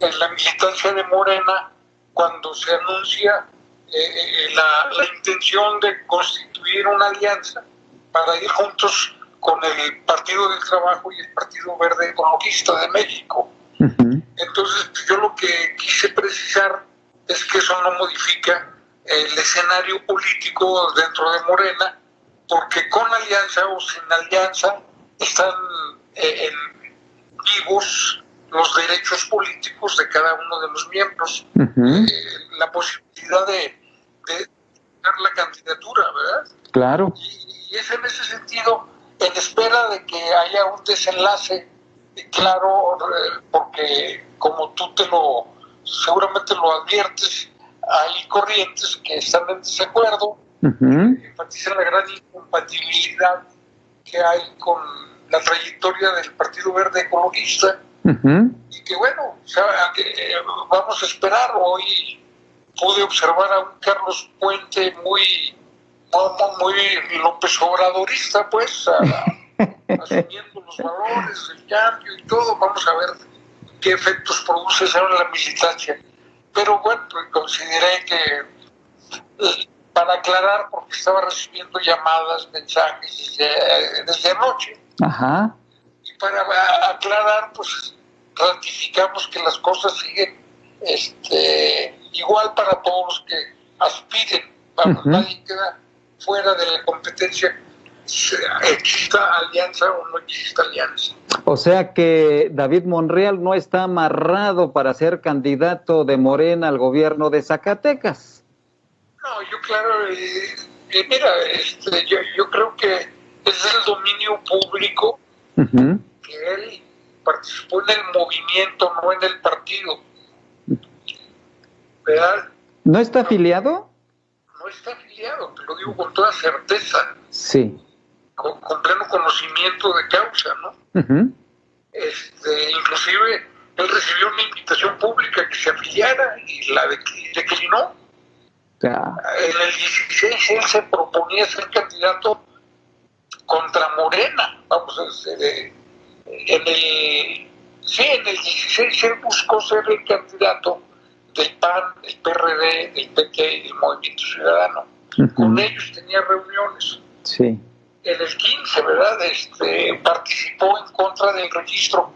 en la militancia de Morena cuando se anuncia eh, eh, la, la intención de constituir una alianza para ir juntos con el Partido del Trabajo y el Partido Verde Ecologista de México. Entonces, yo lo que quise precisar es que eso no modifica el escenario político dentro de Morena, porque con alianza o sin alianza están eh, vivos los derechos políticos de cada uno de los miembros, eh, la posibilidad de, dar la candidatura, ¿verdad?
Claro.
y es en ese sentido, en espera de que haya un desenlace claro, eh, porque como tú te lo, seguramente lo adviertes, hay corrientes que están en desacuerdo, enfatizan la gran incompatibilidad que hay con la trayectoria del Partido Verde Ecologista, y que bueno, eh, vamos a esperar. Hoy pude observar a un Carlos Puente muy, muy, muy López Obradorista, pues, a, asumiendo los valores, el cambio y todo, vamos a ver qué efectos produce eso en la militancia. Pero bueno, pues consideré que eh, para aclarar, porque estaba recibiendo llamadas, mensajes desde, desde anoche,
Ajá.
y para aclarar, pues ratificamos que las cosas siguen este, igual para todos los que aspiren. Vamos, Nadie queda fuera de la competencia exista alianza o no exista alianza.
O sea que David Monreal no está amarrado para ser candidato de Morena al gobierno de Zacatecas.
No, yo claro, eh, eh, mira, este, yo, creo que es el dominio público que él participó en el movimiento, no en el partido.
¿Verdad? ¿No está afiliado?
No está afiliado, te lo digo con toda certeza.
Sí
con, pleno conocimiento de causa, ¿no? este, inclusive él recibió una invitación pública que se afiliara y la declinó. En el 16 él se proponía ser candidato contra Morena, vamos a decir, en el, sí, en el 16 él buscó ser el candidato del PAN, del PRD, del PT y del Movimiento Ciudadano. Con ellos tenía reuniones.
Sí
en el 15, ¿verdad? Este, participó en contra del registro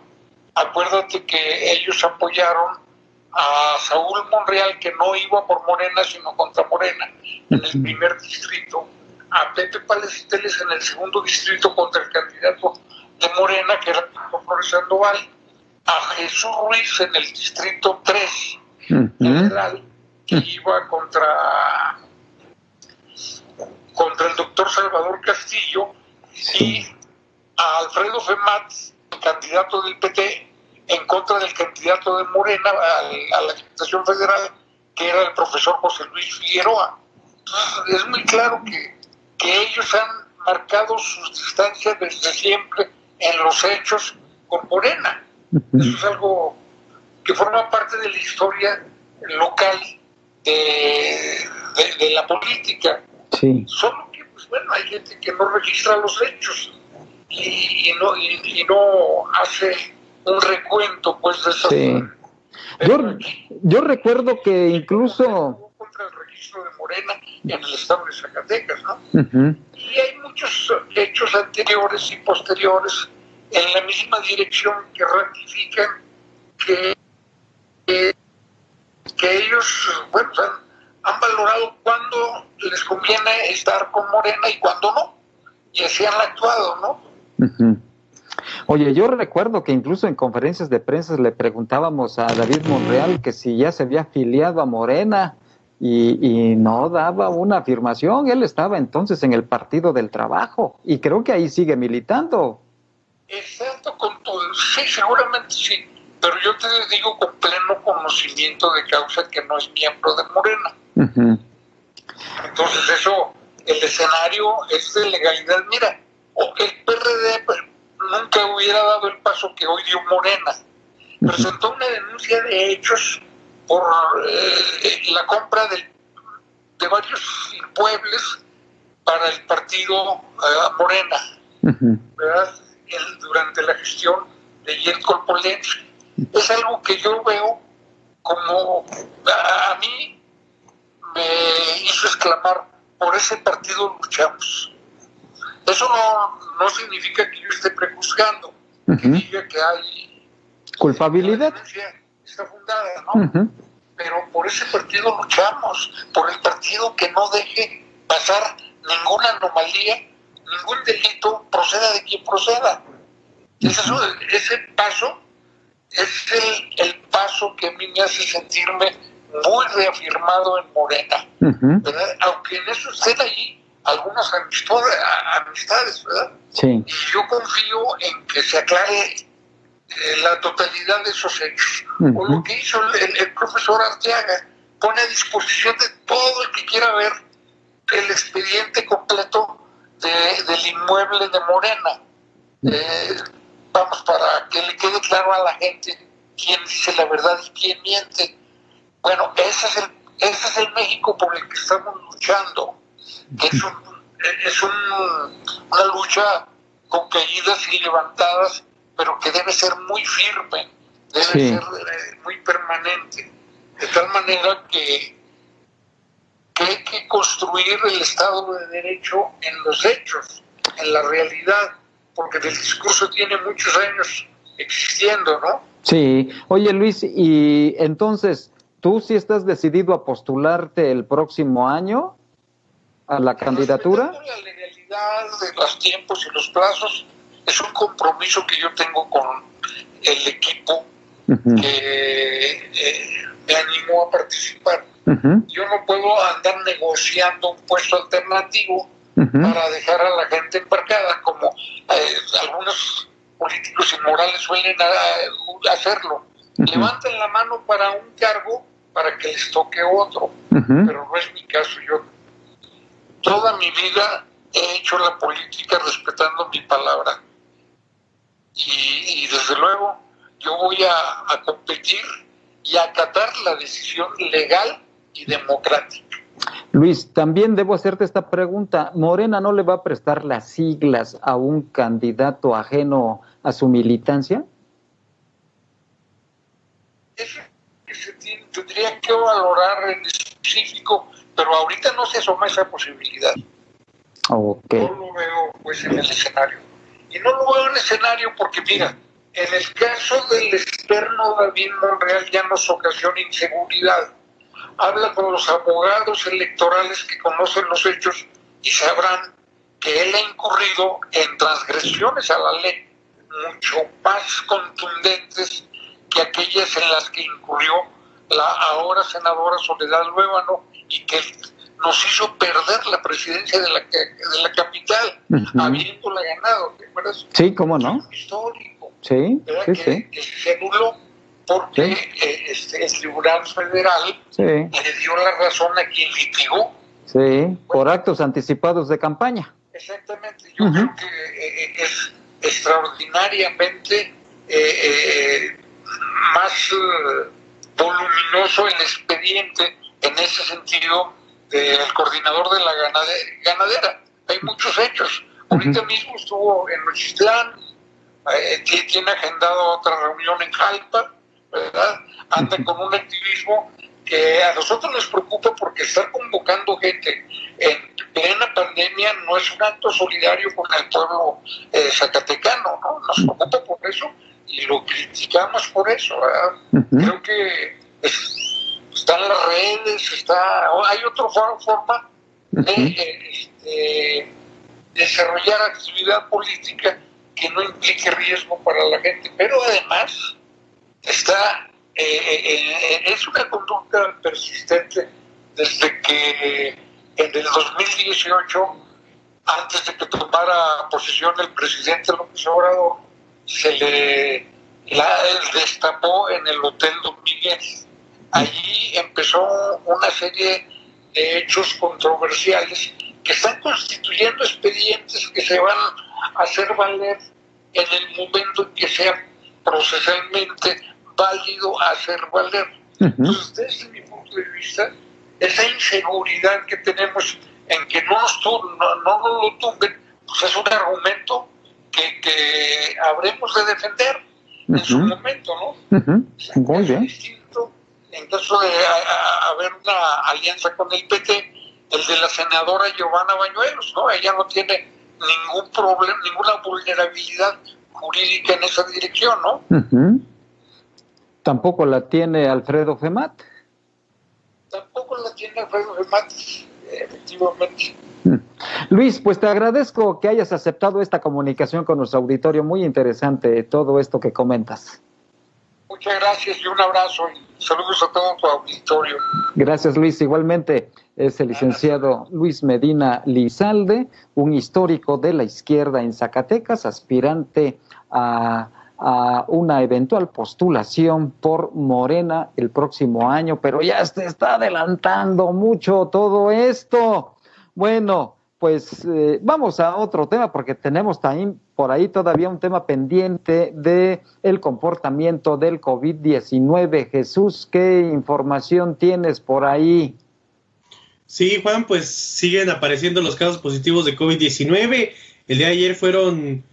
acuérdate que ellos apoyaron a Saúl Monreal, que no iba por Morena, sino contra Morena, en el primer distrito, a Pepe Palestiles en el segundo distrito contra el candidato de Morena, que era Flores Sandoval, a Jesús Ruiz en el distrito 3 general, que iba contra, contra el doctor Salvador Castillo, y a Alfredo Femat, candidato del PT, en contra del candidato de Morena a, la Diputación Federal, que era el profesor José Luis Figueroa. Entonces, es muy claro que, que ellos han marcado sus distancias desde siempre en los hechos con Morena. Eso es algo que forma parte de la historia local de, de, la política.
Sí.
Solo que, pues bueno, hay gente que no registra los hechos y, no, y no hace un recuento pues de esas...
Sí. Yo, yo recuerdo que incluso...
Contra el registro de Morena en el estado de Zacatecas, ¿no? Y hay muchos hechos anteriores y posteriores en la misma dirección que ratifican que, que, ellos, bueno, han, han valorado cuándo les conviene estar con Morena y cuándo no. Y así han actuado, ¿no?
Oye, yo recuerdo que incluso en conferencias de prensa le preguntábamos a David Monreal que si ya se había afiliado a Morena y, no daba una afirmación. Él estaba entonces en el Partido del Trabajo y creo que ahí sigue militando.
Exacto, con todo. Sí, seguramente sí. Pero yo te digo con pleno conocimiento de causa que no es miembro de Morena. Entonces eso, el escenario es de legalidad. Mira, el PRD nunca hubiera dado el paso que hoy dio Morena. Presentó una denuncia de hechos por eh, la compra de, de varios inmuebles para el partido eh, Morena, durante la gestión de Yerko Polensky. Es algo que yo veo como a mí me hizo exclamar, por ese partido luchamos. Eso no, no significa que yo esté prejuzgando, que diga que hay
culpabilidad.
está fundada, ¿no? Pero por ese partido luchamos, por el partido que no deje pasar ninguna anomalía, ningún delito, proceda de quien proceda. ese paso es el, el, paso que a mí me hace sentirme muy reafirmado en Morena. Aunque en eso estén allí algunas amistades, ¿verdad?
Sí.
Y yo confío en que se aclare eh, la totalidad de esos hechos. O lo que hizo el, profesor Arteaga, pone a disposición de todo el que quiera ver el expediente completo del inmueble de Morena. Eh, vamos, para que le quede claro a la gente quién dice la verdad y quién miente. Bueno, ese es el, ese es el México por el que estamos luchando. Que es, es una lucha con caídas y levantadas, pero que debe ser muy firme, debe ser eh, muy permanente, de tal manera que, que hay que construir el Estado de Derecho en los hechos, en la realidad, porque el discurso tiene muchos años existiendo, ¿no?
Sí, oye Luis, y entonces, ¿tú sí estás decidido a postularte el próximo año? a la candidatura?
La legalidad de los tiempos y los plazos es un compromiso que yo tengo con el equipo que eh, me animó a participar. Yo no puedo andar negociando un puesto alternativo para dejar a la gente embarcada, como eh, algunos políticos inmorales suelen eh, hacerlo. Levanten la mano para un cargo para que les toque otro, pero no es mi caso. Yo toda mi vida he hecho la política respetando mi palabra. Y, desde luego yo voy a, competir y a acatar la decisión legal y democrática.
Luis, también debo hacerte esta pregunta. ¿Morena no le va a prestar las siglas a un candidato ajeno a su militancia?
Eso que se tendría que valorar en específico pero ahorita no se asoma esa posibilidad.
Okay.
No lo veo pues en el escenario. Y no lo veo en el escenario porque, mira, En el caso del externo David Monreal ya nos ocasiona inseguridad. Habla con los abogados electorales que conocen los hechos y sabrán que él ha incurrido en transgresiones a la ley mucho más contundentes que aquellas en las que incurrió la ahora senadora Soledad Luébano y que nos hizo perder la presidencia de la, de la capital, habiéndola ganado, ¿te acuerdas?
Sí, ¿cómo no?
Histórico.
Sí, sí,
que, se anuló porque eh, este, el Tribunal Federal le dio la razón a quien litigó.
Sí, por actos anticipados de campaña.
Exactamente, yo creo que eh, eh, es extraordinariamente más voluminoso el expediente en ese sentido del coordinador de la ganadera. Hay muchos hechos. Ahorita mismo estuvo en Nochistlán, eh, tiene agendado otra reunión en Jalpa, ¿verdad? Anda con un activismo que a nosotros nos preocupa porque estar convocando gente en plena pandemia no es un acto solidario con el pueblo eh, zacatecano, ¿no? Nos preocupa por eso y lo criticamos por eso. Creo que están las redes, está, hay otra forma de este, desarrollar actividad política que no implique riesgo para la gente, pero además está eh, eh, eh, es una conducta persistente desde que en el 2018, antes de que tomara posesión el presidente López Obrador, se le la, destapó en el Hotel Don Miguel. Allí empezó una serie de hechos controversiales que están constituyendo expedientes que se van hacer valer en el momento en que sea procesalmente válido hacer valer. Entonces, desde mi punto de vista, esa inseguridad que tenemos en que no nos, no, no lo tumben, pues es un argumento que, que habremos de defender en su momento, ¿no?
Muy bien.
Distinto, en caso de haber una alianza con el PT, el de la senadora Giovanna Bañuelos, ¿no? Ella no tiene ningún problema, ninguna vulnerabilidad jurídica en esa dirección, ¿no?
Tampoco la tiene Alfredo Femat.
Tampoco la tiene Alfredo Femat, efectivamente.
Mm. Luis, pues te agradezco que hayas aceptado esta comunicación con nuestro auditorio. Muy interesante todo esto que comentas.
Muchas gracias y un abrazo y saludos a todo tu auditorio.
Gracias, Luis. Igualmente es el licenciado Luis Medina Lizalde, un histórico de la izquierda en Zacatecas, aspirante a, una eventual postulación por Morena el próximo año, pero ya se está adelantando mucho todo esto. Bueno, pues eh, vamos a otro tema porque tenemos también por ahí todavía un tema pendiente de el comportamiento del COVID-19. Jesús, ¿qué información tienes por ahí?
Sí, Juan, pues siguen apareciendo los casos positivos de COVID-19. El día de ayer fueron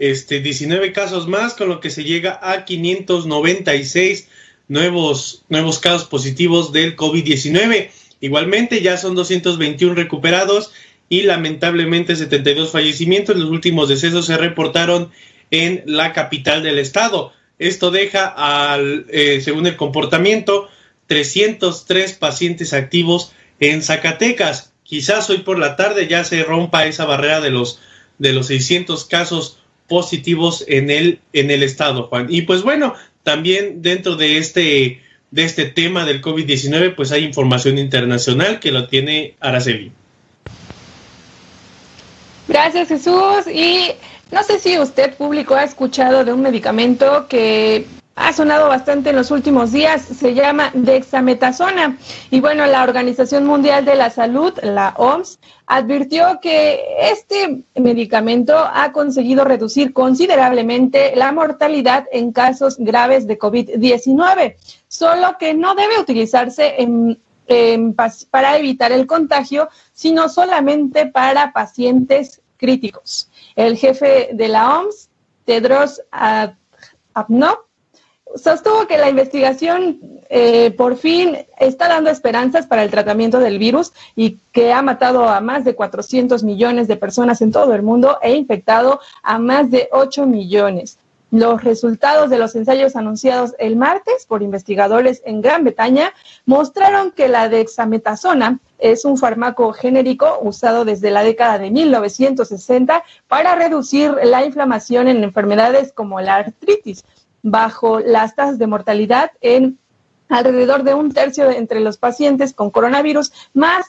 este, 19 casos más, con lo que se llega a 596 nuevos, nuevos casos positivos del COVID-19. Igualmente ya son 221 recuperados y lamentablemente 72 fallecimientos. Los últimos decesos se reportaron en la capital del estado. Esto deja, al, eh, según el comportamiento, 303 pacientes activos en Zacatecas. Quizás hoy por la tarde ya se rompa esa barrera de los, de los 600 casos positivos en el, en el estado, Juan. Y pues bueno, también dentro de este, de este tema del COVID-19, pues hay información internacional que lo tiene Araceli.
Gracias Jesús. Y no sé si usted público ha escuchado de un medicamento que ha sonado bastante en los últimos días, se llama dexametasona. Y bueno, la Organización Mundial de la Salud, la OMS, advirtió que este medicamento ha conseguido reducir considerablemente la mortalidad en casos graves de COVID-19, solo que no debe utilizarse para evitar el contagio, sino solamente para pacientes críticos. El jefe de la OMS, Tedros Adhanom, sostuvo que la investigación eh, por fin está dando esperanzas para el tratamiento del virus y que ha matado a más de 400 millones de personas en todo el mundo e infectado a más de 8 millones. Los resultados de los ensayos anunciados el martes por investigadores en Gran Bretaña mostraron que la dexametasona es un fármaco genérico usado desde la década de 1960 para reducir la inflamación en enfermedades como la artritis, bajo las tasas de mortalidad en alrededor de un tercio entre los pacientes con coronavirus más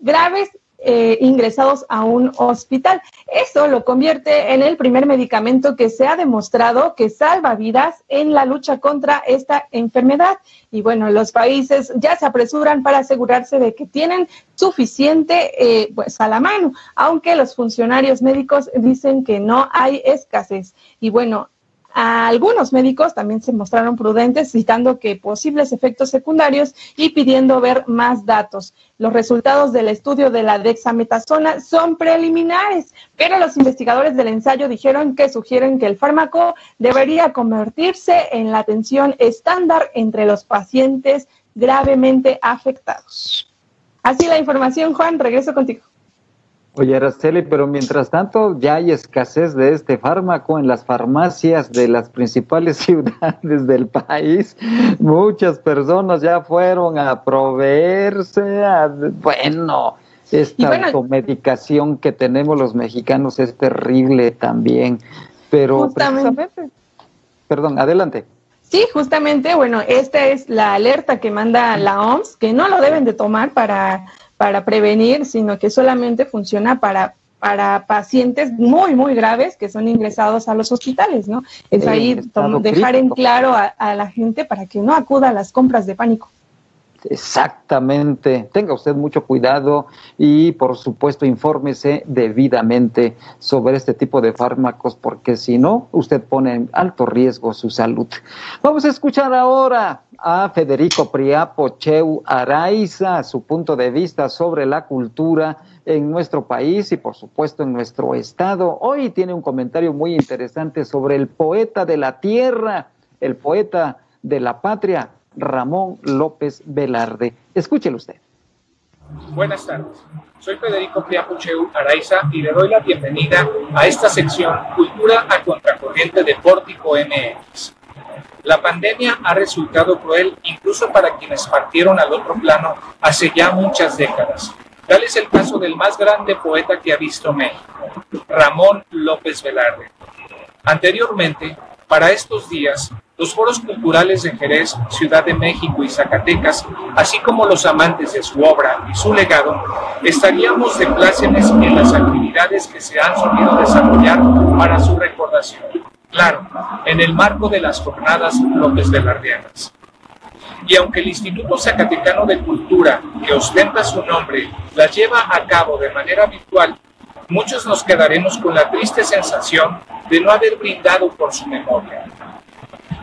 graves eh, ingresados a un hospital. Eso lo convierte en el primer medicamento que se ha demostrado que salva vidas en la lucha contra esta enfermedad. Y bueno, los países ya se apresuran para asegurarse de que tienen suficiente eh, pues a la mano, aunque los funcionarios médicos dicen que no hay escasez. Y bueno, algunos médicos también se mostraron prudentes, citando que posibles efectos secundarios y pidiendo ver más datos. Los resultados del estudio de la dexametasona son preliminares, pero los investigadores del ensayo dijeron que sugieren que el fármaco debería convertirse en la atención estándar entre los pacientes gravemente afectados. Así la información, Juan, regreso contigo.
Oye, Araceli, pero mientras tanto ya hay escasez de este fármaco en las farmacias de las principales ciudades del país. Muchas personas ya fueron a proveerse, a, bueno, esta automedicación que tenemos los mexicanos es terrible también. Pero
justamente.
Perdón, adelante.
Sí, justamente, bueno, esta es la alerta que manda la OMS, que no lo deben de tomar para para prevenir, sino que solamente funciona para para pacientes muy, muy graves que son ingresados a los hospitales, ¿no? Es ahí dejar en claro a, la gente para que no acuda a las compras de pánico.
Exactamente. Tenga usted mucho cuidado y, por supuesto, infórmese debidamente sobre este tipo de fármacos, porque si no, usted pone en alto riesgo su salud. Vamos a escuchar ahora a Federico Priapo Cheu Araiza, su punto de vista sobre la cultura en nuestro país y por supuesto en nuestro estado. Hoy tiene un comentario muy interesante sobre el poeta de la tierra, el poeta de la patria, Ramón López Velarde. Escúchelo usted.
Buenas tardes. Soy Federico Priapo Cheu Araiza y le doy la bienvenida a esta sección Cultura a Contracorriente de Pórtico MX. La pandemia ha resultado cruel incluso para quienes partieron al otro plano hace ya muchas décadas. Tal es el caso del más grande poeta que ha visto México, Ramón López Velarde. Anteriormente, para estos días, los foros culturales de Jerez, Ciudad de México y Zacatecas, así como los amantes de su obra y su legado, estaríamos de plácemes en las actividades que se han solido desarrollar para su recordación claro, en el marco de las jornadas López Velardeanas. Y aunque el Instituto Zacatecano de Cultura, que ostenta su nombre, las lleva a cabo de manera virtual, muchos nos quedaremos con la triste sensación de no haber brindado por su memoria.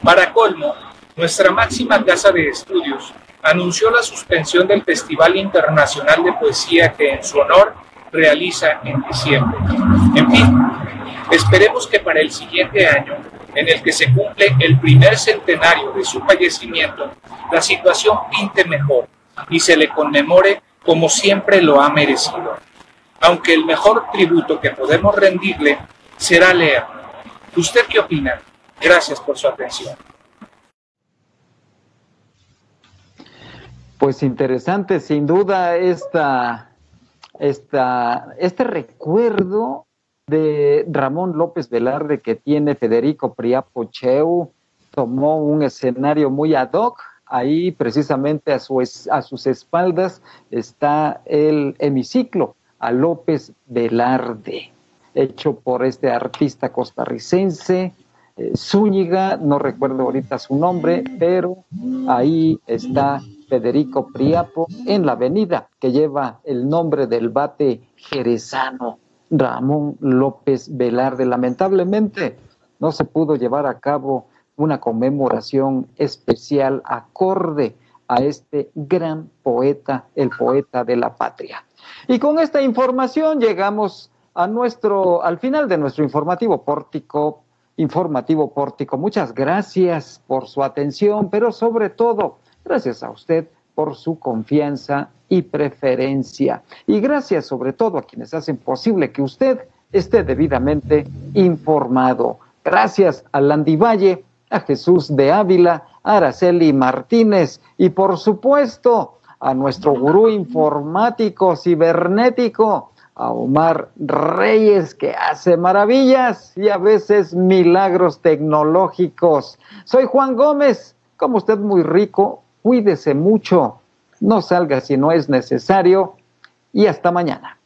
Para colmo, nuestra máxima casa de estudios anunció la suspensión del Festival Internacional de Poesía que en su honor realiza en diciembre. En fin, esperemos que para el siguiente año, en el que se cumple el primer centenario de su fallecimiento, la situación pinte mejor y se le conmemore como siempre lo ha merecido. Aunque el mejor tributo que podemos rendirle será leer. ¿Usted qué opina? Gracias por su atención.
Pues interesante, sin duda, esta esta, este recuerdo de Ramón López Velarde que tiene Federico Priapo Cheu, tomó un escenario muy ad hoc. Ahí precisamente a, a sus espaldas está el hemiciclo a López Velarde, hecho por este artista costarricense, eh, Zúñiga, no recuerdo ahorita su nombre, pero ahí está Federico Priapo en la avenida que lleva el nombre del bate jerezano Ramón López Velarde. Lamentablemente no se pudo llevar a cabo una conmemoración especial acorde a este gran poeta, el poeta de la patria. Y con esta información llegamos a nuestro, al final de nuestro informativo pórtico, informativo pórtico. Muchas gracias por su atención, pero sobre todo Gracias a usted por su confianza y preferencia. Y gracias sobre todo a quienes hacen posible que usted esté debidamente informado. Gracias a Landy Valle, a Jesús de Ávila, a Araceli Martínez y por supuesto a nuestro gurú informático cibernético, a Omar Reyes, que hace maravillas y a veces milagros tecnológicos. Soy Juan Gómez, como usted muy rico, cuídese mucho, no salga si no es necesario y hasta mañana.